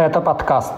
Это подкаст.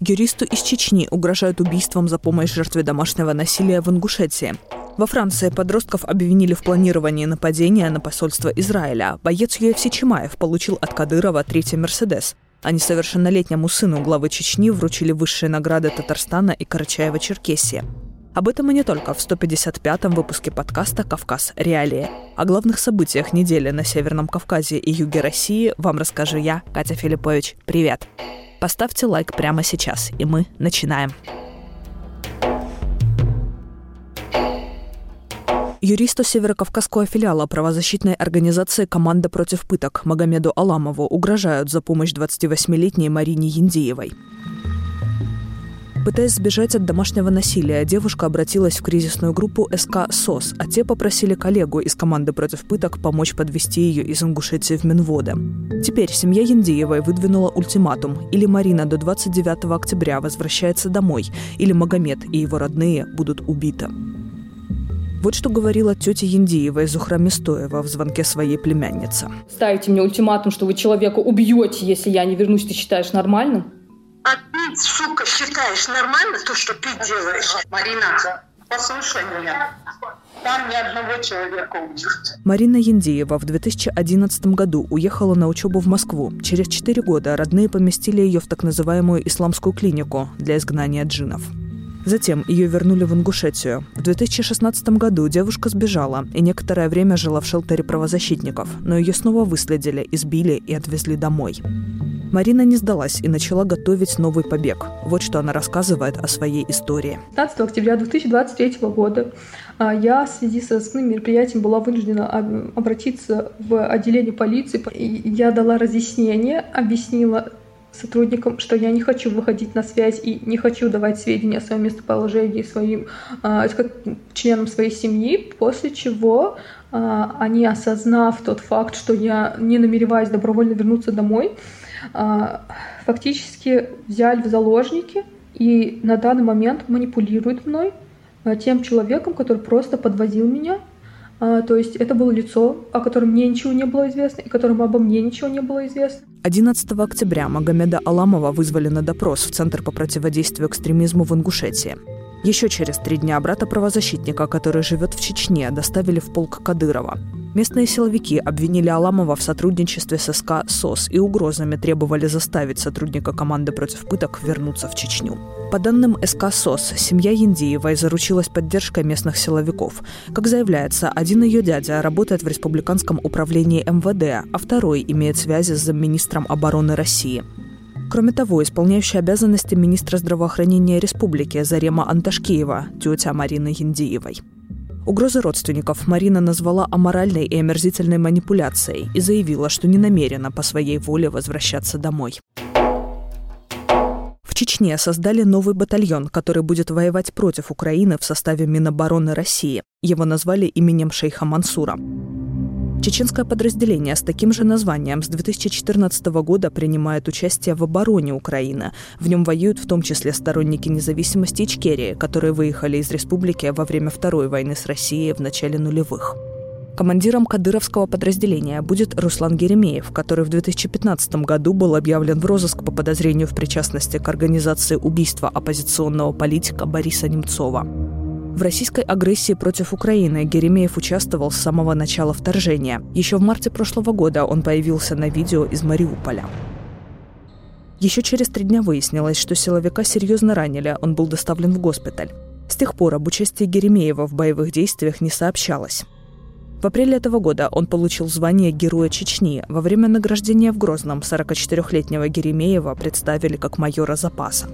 Юристу из Чечни угрожают убийством за помощь жертве домашнего насилия в Ингушетии. Во Франции подростков обвинили в планировании нападения на посольство Израиля. Боец UFC Чимаев получил от Кадырова третий «Мерседес». А несовершеннолетнему сыну главы Чечни вручили высшие награды Татарстана и Карачаева-Черкесии. Об этом и не только в 155-м выпуске подкаста «Кавказ. Реалии». О главных событиях недели на Северном Кавказе и юге России вам расскажу я, Катя Филиппович. Привет! Поставьте лайк прямо сейчас, и мы начинаем. Юристу северокавказского филиала правозащитной организации «Команда против пыток» Магомеду Аламову угрожают за помощь 28-летней Марине Яндиевой. Пытаясь сбежать от домашнего насилия, девушка обратилась в кризисную группу СК СОС, а те попросили коллегу из команды против пыток помочь подвести ее из Ингушетии в Минводы. Теперь семья Яндиевой выдвинула ультиматум. Или Марина до 29 октября возвращается домой, или Магомед и его родные будут убиты. Вот что говорила тетя Яндиева из Зухра Стоева в звонке своей племянницы. Ставите мне ультиматум, что вы человека убьете, если я не вернусь, ты считаешь нормальным? Сука, считаешь нормально то, что ты делаешь? Марина, послушай меня. Там ни одного человека убьют. Марина Яндеева в 2011 году уехала на учебу в Москву. Через четыре года родные поместили ее в так называемую исламскую клинику для изгнания джинов. Затем ее вернули в Ингушетию. В 2016 году девушка сбежала и некоторое время жила в шелтере правозащитников, но ее снова выследили, избили и отвезли домой. Марина не сдалась и начала готовить новый побег. Вот что она рассказывает о своей истории. 15 октября 2023 года а, я в связи с основным мероприятием была вынуждена обратиться в отделение полиции. Я дала разъяснение, объяснила сотрудникам, что я не хочу выходить на связь и не хочу давать сведения о своем местоположении своим э, членам своей семьи, после чего они, осознав тот факт, что я не намереваюсь добровольно вернуться домой, фактически взяли в заложники и на данный момент манипулируют мной, тем человеком, который просто подвозил меня а, то есть это было лицо, о котором мне ничего не было известно, и которому обо мне ничего не было известно. 11 октября Магомеда Аламова вызвали на допрос в Центр по противодействию экстремизму в Ингушетии. Еще через три дня брата правозащитника, который живет в Чечне, доставили в полк Кадырова. Местные силовики обвинили Аламова в сотрудничестве с СК СОС и угрозами требовали заставить сотрудника команды против пыток вернуться в Чечню. По данным СК СОС, семья Яндиевой заручилась поддержкой местных силовиков. Как заявляется, один ее дядя работает в Республиканском управлении МВД, а второй имеет связи с замминистром обороны России. Кроме того, исполняющая обязанности министра здравоохранения республики Зарема Анташкиева, тетя Марины Яндиевой. Угрозы родственников Марина назвала аморальной и омерзительной манипуляцией и заявила, что не намерена по своей воле возвращаться домой. В Чечне создали новый батальон, который будет воевать против Украины в составе Минобороны России. Его назвали именем шейха Мансура. Чеченское подразделение с таким же названием с 2014 года принимает участие в обороне Украины. В нем воюют в том числе сторонники независимости Ичкерии, которые выехали из республики во время Второй войны с Россией в начале нулевых. Командиром кадыровского подразделения будет Руслан Геремеев, который в 2015 году был объявлен в розыск по подозрению в причастности к организации убийства оппозиционного политика Бориса Немцова. В российской агрессии против Украины Геремеев участвовал с самого начала вторжения. Еще в марте прошлого года он появился на видео из Мариуполя. Еще через три дня выяснилось, что силовика серьезно ранили, он был доставлен в госпиталь. С тех пор об участии Геремеева в боевых действиях не сообщалось. В апреле этого года он получил звание Героя Чечни. Во время награждения в Грозном 44-летнего Геремеева представили как майора запаса.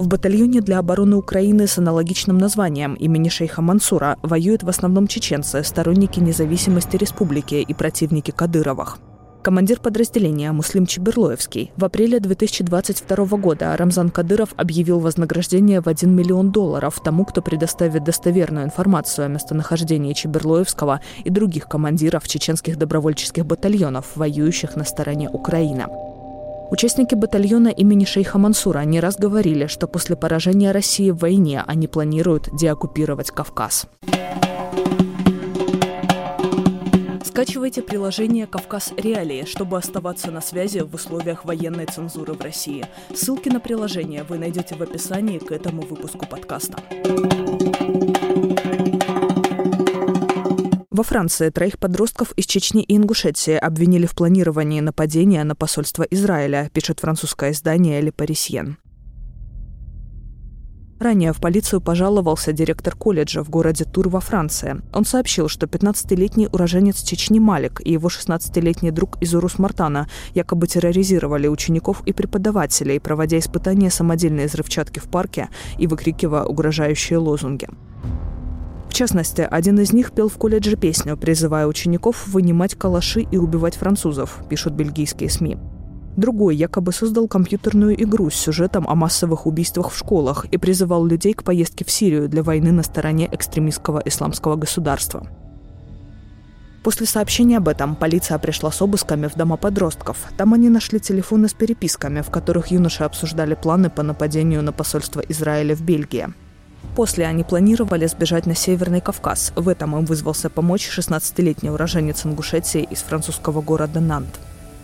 В батальоне для обороны Украины с аналогичным названием имени шейха Мансура воюют в основном чеченцы, сторонники независимости республики и противники Кадыровых. Командир подразделения Муслим Чеберлоевский. В апреле 2022 года Рамзан Кадыров объявил вознаграждение в 1 миллион долларов тому, кто предоставит достоверную информацию о местонахождении Чеберлоевского и других командиров чеченских добровольческих батальонов, воюющих на стороне Украины. Участники батальона имени шейха Мансура не раз говорили, что после поражения России в войне они планируют деоккупировать Кавказ. Скачивайте приложение «Кавказ Реалии», чтобы оставаться на связи в условиях военной цензуры в России. Ссылки на приложение вы найдете в описании к этому выпуску подкаста. Во Франции троих подростков из Чечни и Ингушетии обвинили в планировании нападения на посольство Израиля, пишет французское издание «Le Parisien». Ранее в полицию пожаловался директор колледжа в городе Тур во Франции. Он сообщил, что 15-летний уроженец Чечни Малик и его 16-летний друг из Урус-Мартана якобы терроризировали учеников и преподавателей, проводя испытания самодельной взрывчатки в парке и выкрикивая угрожающие лозунги. В частности, один из них пел в колледже песню, призывая учеников вынимать калаши и убивать французов, пишут бельгийские СМИ. Другой якобы создал компьютерную игру с сюжетом о массовых убийствах в школах и призывал людей к поездке в Сирию для войны на стороне экстремистского исламского государства. После сообщения об этом полиция пришла с обысками в дома подростков. Там они нашли телефоны с переписками, в которых юноши обсуждали планы по нападению на посольство Израиля в Бельгии. После они планировали сбежать на Северный Кавказ. В этом им вызвался помочь 16-летний уроженец Ингушетии из французского города Нант.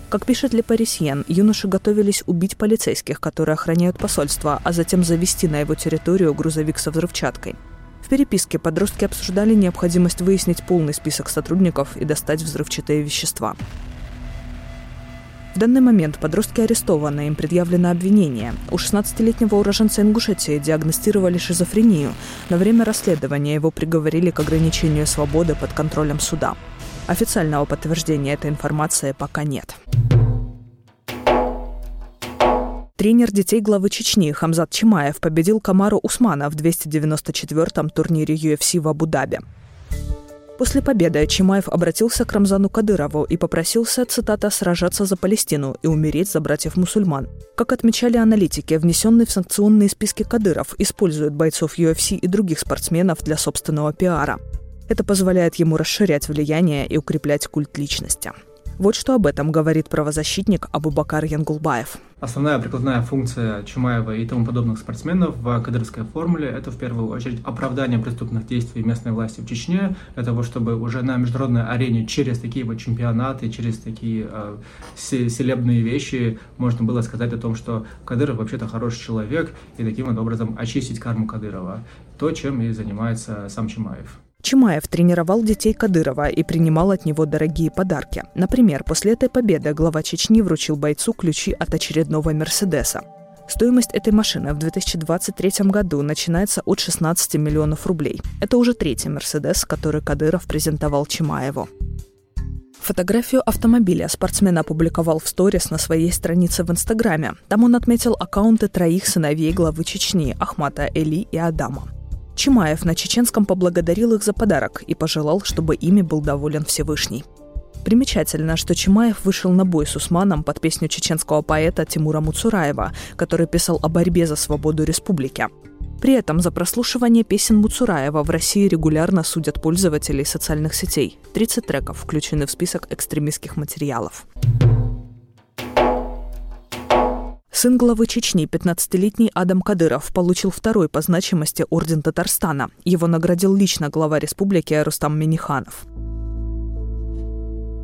Как пишет Ле Парисьен, юноши готовились убить полицейских, которые охраняют посольство, а затем завести на его территорию грузовик со взрывчаткой. В переписке подростки обсуждали необходимость выяснить полный список сотрудников и достать взрывчатые вещества. В данный момент подростки арестованы, им предъявлено обвинение. У 16-летнего уроженца Ингушетии диагностировали шизофрению. На время расследования его приговорили к ограничению свободы под контролем суда. Официального подтверждения этой информации пока нет. Тренер детей главы Чечни Хамзат Чимаев победил Камару Усмана в 294-м турнире UFC в Абу-Даби. После победы Чимаев обратился к Рамзану Кадырову и попросился, цитата, «сражаться за Палестину и умереть за братьев-мусульман». Как отмечали аналитики, внесенный в санкционные списки Кадыров использует бойцов UFC и других спортсменов для собственного пиара. Это позволяет ему расширять влияние и укреплять культ личности. Вот что об этом говорит правозащитник Абубакар Янгулбаев. Основная прикладная функция Чумаева и тому подобных спортсменов в кадырской формуле – это в первую очередь оправдание преступных действий местной власти в Чечне, для того, чтобы уже на международной арене через такие вот чемпионаты, через такие э, селебные вещи можно было сказать о том, что Кадыров вообще-то хороший человек, и таким вот образом очистить карму Кадырова. То, чем и занимается сам Чумаев. Чимаев тренировал детей Кадырова и принимал от него дорогие подарки. Например, после этой победы глава Чечни вручил бойцу ключи от очередного «Мерседеса». Стоимость этой машины в 2023 году начинается от 16 миллионов рублей. Это уже третий «Мерседес», который Кадыров презентовал Чимаеву. Фотографию автомобиля спортсмен опубликовал в сторис на своей странице в Инстаграме. Там он отметил аккаунты троих сыновей главы Чечни – Ахмата, Эли и Адама. Чимаев на чеченском поблагодарил их за подарок и пожелал, чтобы ими был доволен Всевышний. Примечательно, что Чимаев вышел на бой с Усманом под песню чеченского поэта Тимура Муцураева, который писал о борьбе за свободу республики. При этом за прослушивание песен Муцураева в России регулярно судят пользователей социальных сетей. 30 треков включены в список экстремистских материалов. Сын главы Чечни, 15-летний Адам Кадыров, получил второй по значимости орден Татарстана. Его наградил лично глава республики Рустам Миниханов.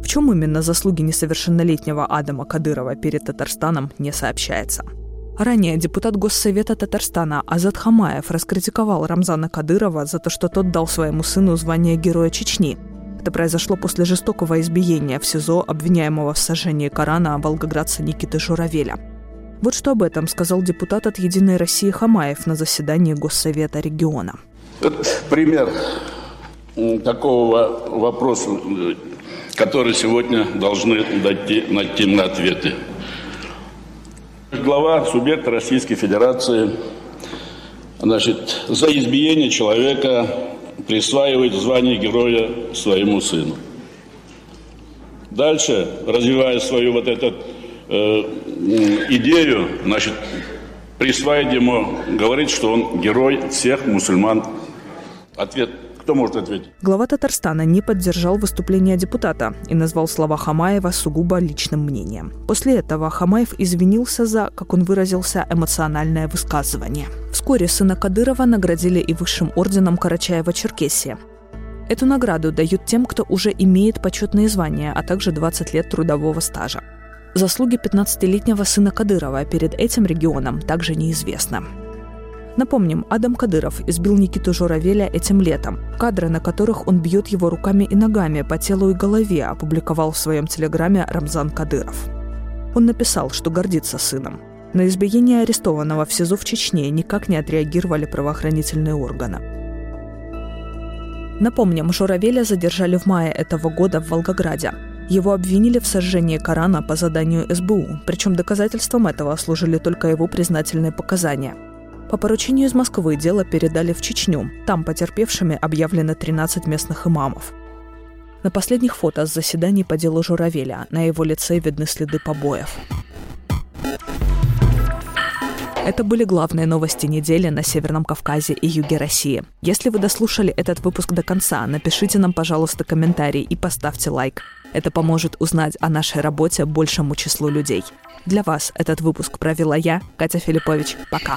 В чем именно заслуги несовершеннолетнего Адама Кадырова перед Татарстаном не сообщается. Ранее депутат Госсовета Татарстана Азат Хамаев раскритиковал Рамзана Кадырова за то, что тот дал своему сыну звание Героя Чечни. Это произошло после жестокого избиения в СИЗО обвиняемого в сожжении Корана волгоградца Никиты Журавеля – вот что об этом сказал депутат от «Единой России» Хамаев на заседании Госсовета региона. Это пример такого вопроса, который сегодня должны найти на ответы. Глава субъекта Российской Федерации значит, за избиение человека присваивает звание героя своему сыну. Дальше, развивая свою вот этот Э, идею, значит, присваивать ему, говорить, что он герой всех мусульман. Ответ кто может ответить? Глава Татарстана не поддержал выступление депутата и назвал слова Хамаева сугубо личным мнением. После этого Хамаев извинился за, как он выразился, эмоциональное высказывание. Вскоре сына Кадырова наградили и высшим орденом Карачаева-Черкесия. Эту награду дают тем, кто уже имеет почетные звания, а также 20 лет трудового стажа. Заслуги 15-летнего сына Кадырова перед этим регионом также неизвестны. Напомним, Адам Кадыров избил Никиту Журавеля этим летом. Кадры, на которых он бьет его руками и ногами по телу и голове, опубликовал в своем телеграме Рамзан Кадыров. Он написал, что гордится сыном. На избиение арестованного в СИЗО в Чечне никак не отреагировали правоохранительные органы. Напомним, Журавеля задержали в мае этого года в Волгограде. Его обвинили в сожжении Корана по заданию СБУ, причем доказательством этого служили только его признательные показания. По поручению из Москвы дело передали в Чечню. Там потерпевшими объявлены 13 местных имамов. На последних фото с заседаний по делу Журавеля на его лице видны следы побоев. Это были главные новости недели на Северном Кавказе и юге России. Если вы дослушали этот выпуск до конца, напишите нам, пожалуйста, комментарий и поставьте лайк. Это поможет узнать о нашей работе большему числу людей. Для вас этот выпуск провела я, Катя Филиппович. Пока.